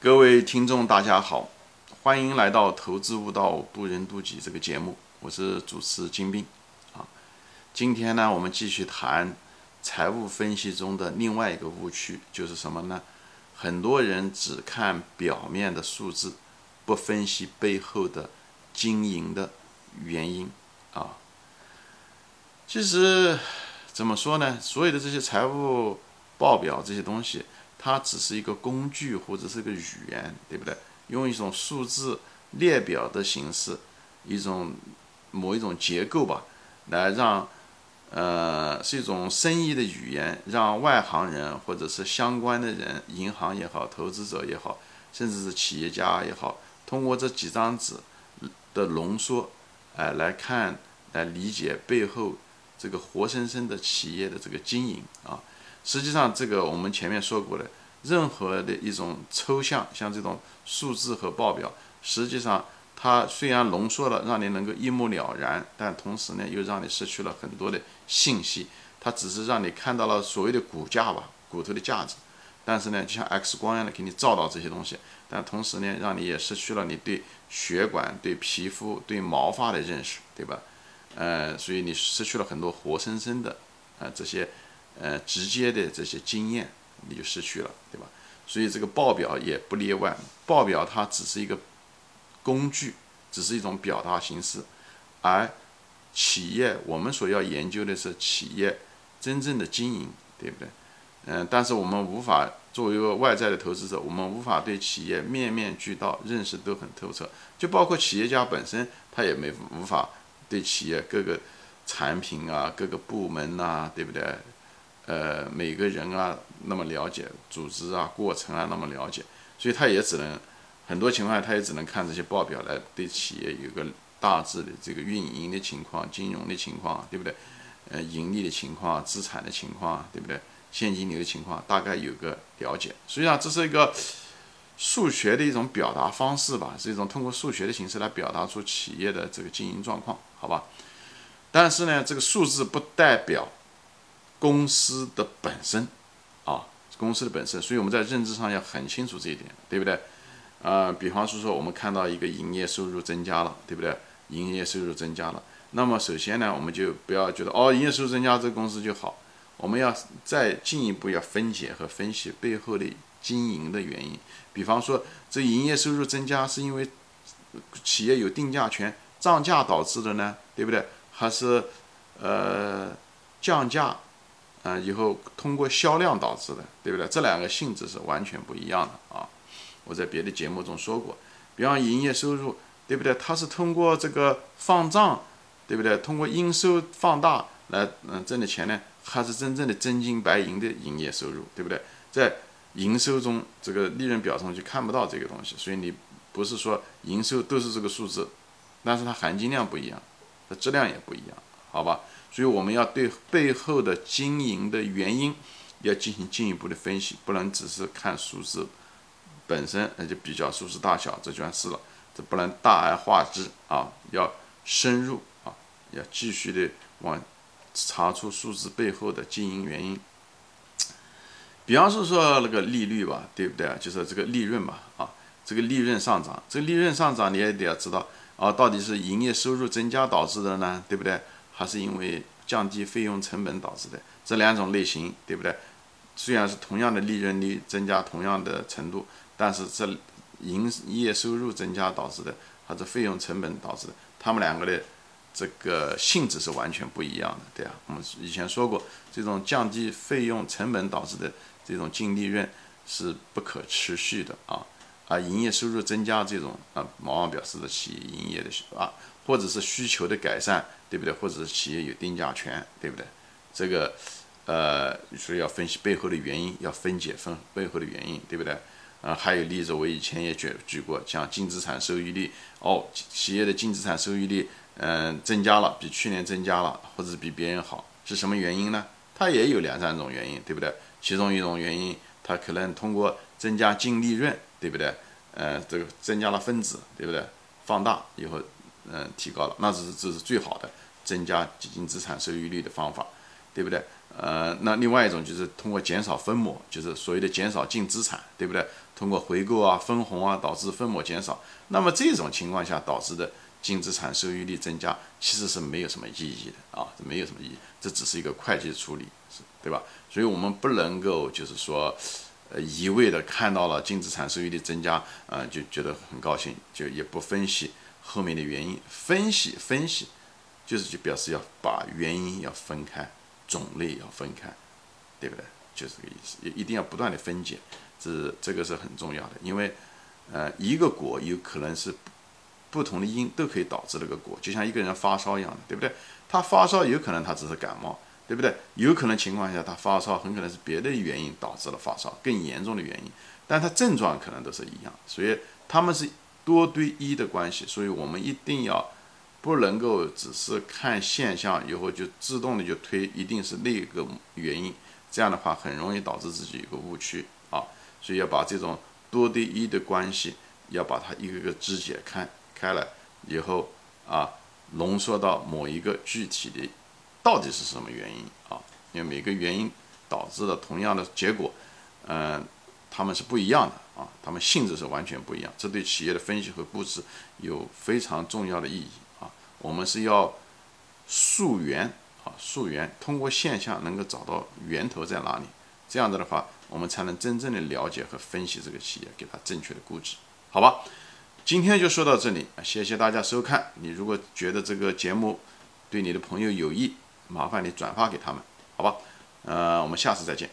各位听众，大家好，欢迎来到《投资悟道，渡人渡己》这个节目，我是主持金兵啊。今天呢，我们继续谈财务分析中的另外一个误区，就是什么呢？很多人只看表面的数字，不分析背后的经营的原因啊。其实怎么说呢？所有的这些财务报表这些东西。它只是一个工具或者是个语言，对不对？用一种数字列表的形式，一种某一种结构吧，来让呃是一种生意的语言，让外行人或者是相关的人，银行也好，投资者也好，甚至是企业家也好，通过这几张纸的浓缩，哎，来看来理解背后这个活生生的企业的这个经营啊。实际上，这个我们前面说过的，任何的一种抽象，像这种数字和报表，实际上它虽然浓缩了，让你能够一目了然，但同时呢，又让你失去了很多的信息。它只是让你看到了所谓的骨架吧，骨头的价值，但是呢，就像 X 光一样的给你照到这些东西，但同时呢，让你也失去了你对血管、对皮肤、对毛发的认识，对吧？呃，所以你失去了很多活生生的，呃，这些。呃，直接的这些经验你就失去了，对吧？所以这个报表也不例外。报表它只是一个工具，只是一种表达形式，而企业我们所要研究的是企业真正的经营，对不对？嗯，但是我们无法作为一个外在的投资者，我们无法对企业面面俱到，认识都很透彻。就包括企业家本身，他也没无法对企业各个产品啊、各个部门呐，对不对？呃，每个人啊那么了解组织啊过程啊那么了解，所以他也只能很多情况下他也只能看这些报表来对企业有个大致的这个运营的情况、金融的情况，对不对？呃，盈利的情况、资产的情况，对不对？现金流的情况大概有个了解。实际上这是一个数学的一种表达方式吧，是一种通过数学的形式来表达出企业的这个经营状况，好吧？但是呢，这个数字不代表。公司的本身，啊，公司的本身，所以我们在认知上要很清楚这一点，对不对？啊，比方说说我们看到一个营业收入增加了，对不对？营业收入增加了，那么首先呢，我们就不要觉得哦，营业收入增加，这个公司就好。我们要再进一步要分解和分析背后的经营的原因。比方说，这营业收入增加是因为企业有定价权涨价导致的呢，对不对？还是呃降价？啊，以后通过销量导致的，对不对？这两个性质是完全不一样的啊！我在别的节目中说过，比方营业收入，对不对？它是通过这个放账，对不对？通过应收放大来嗯挣的钱呢，还是真正的真金白银的营业收入，对不对？在营收中，这个利润表上就看不到这个东西，所以你不是说营收都是这个数字，但是它含金量不一样，它质量也不一样，好吧？所以我们要对背后的经营的原因要进行进一步的分析，不能只是看数字本身，那就比较数字大小这件事了，这不能大而化之啊，要深入啊，要继续的往查出数字背后的经营原因。比方说说那个利率吧，对不对啊？就是这个利润吧，啊，这个利润上涨，这个利润上涨你也得要知道啊，到底是营业收入增加导致的呢，对不对？还是因为降低费用成本导致的这两种类型，对不对？虽然是同样的利润率增加同样的程度，但是这营业收入增加导致的，还是费用成本导致的，他们两个的这个性质是完全不一样的，对啊。我们以前说过，这种降低费用成本导致的这种净利润是不可持续的啊，而营业收入增加这种啊，往往表示的企业营业的啊。或者是需求的改善，对不对？或者是企业有定价权，对不对？这个，呃，所以要分析背后的原因，要分解分背后的原因，对不对？啊，还有例子，我以前也举举过，像净资产收益率，哦，企业的净资产收益率，嗯，增加了，比去年增加了，或者是比别人好，是什么原因呢？它也有两三种原因，对不对？其中一种原因，它可能通过增加净利润，对不对？呃，这个增加了分子，对不对？放大以后。嗯，提高了，那是这是最好的增加基金资产收益率的方法，对不对？呃，那另外一种就是通过减少分母，就是所谓的减少净资产，对不对？通过回购啊、分红啊，导致分母减少。那么这种情况下导致的净资产收益率增加，其实是没有什么意义的啊，没有什么意义，这只是一个会计处理，是对吧？所以我们不能够就是说，呃，一味的看到了净资产收益率增加，呃，就觉得很高兴，就也不分析后面的原因。分析分析，就是就表示要把原因要分开。种类要分开，对不对？就是这个意思，也一定要不断的分解，这这个是很重要的。因为，呃，一个果有可能是不同的因都可以导致那个果，就像一个人发烧一样的，对不对？他发烧有可能他只是感冒，对不对？有可能情况下他发烧很可能是别的原因导致了发烧，更严重的原因，但他症状可能都是一样，所以他们是多对一的关系，所以我们一定要。不能够只是看现象以后就自动的就推一定是那个原因，这样的话很容易导致自己一个误区啊，所以要把这种多对一的关系要把它一个个肢解开开了以后啊，浓缩到某一个具体的到底是什么原因啊？因为每个原因导致的同样的结果，嗯，他们是不一样的啊，他们性质是完全不一样，这对企业的分析和估值有非常重要的意义啊。我们是要溯源啊，溯源，通过现象能够找到源头在哪里，这样子的话，我们才能真正的了解和分析这个企业，给它正确的估值，好吧？今天就说到这里，谢谢大家收看。你如果觉得这个节目对你的朋友有益，麻烦你转发给他们，好吧？呃，我们下次再见。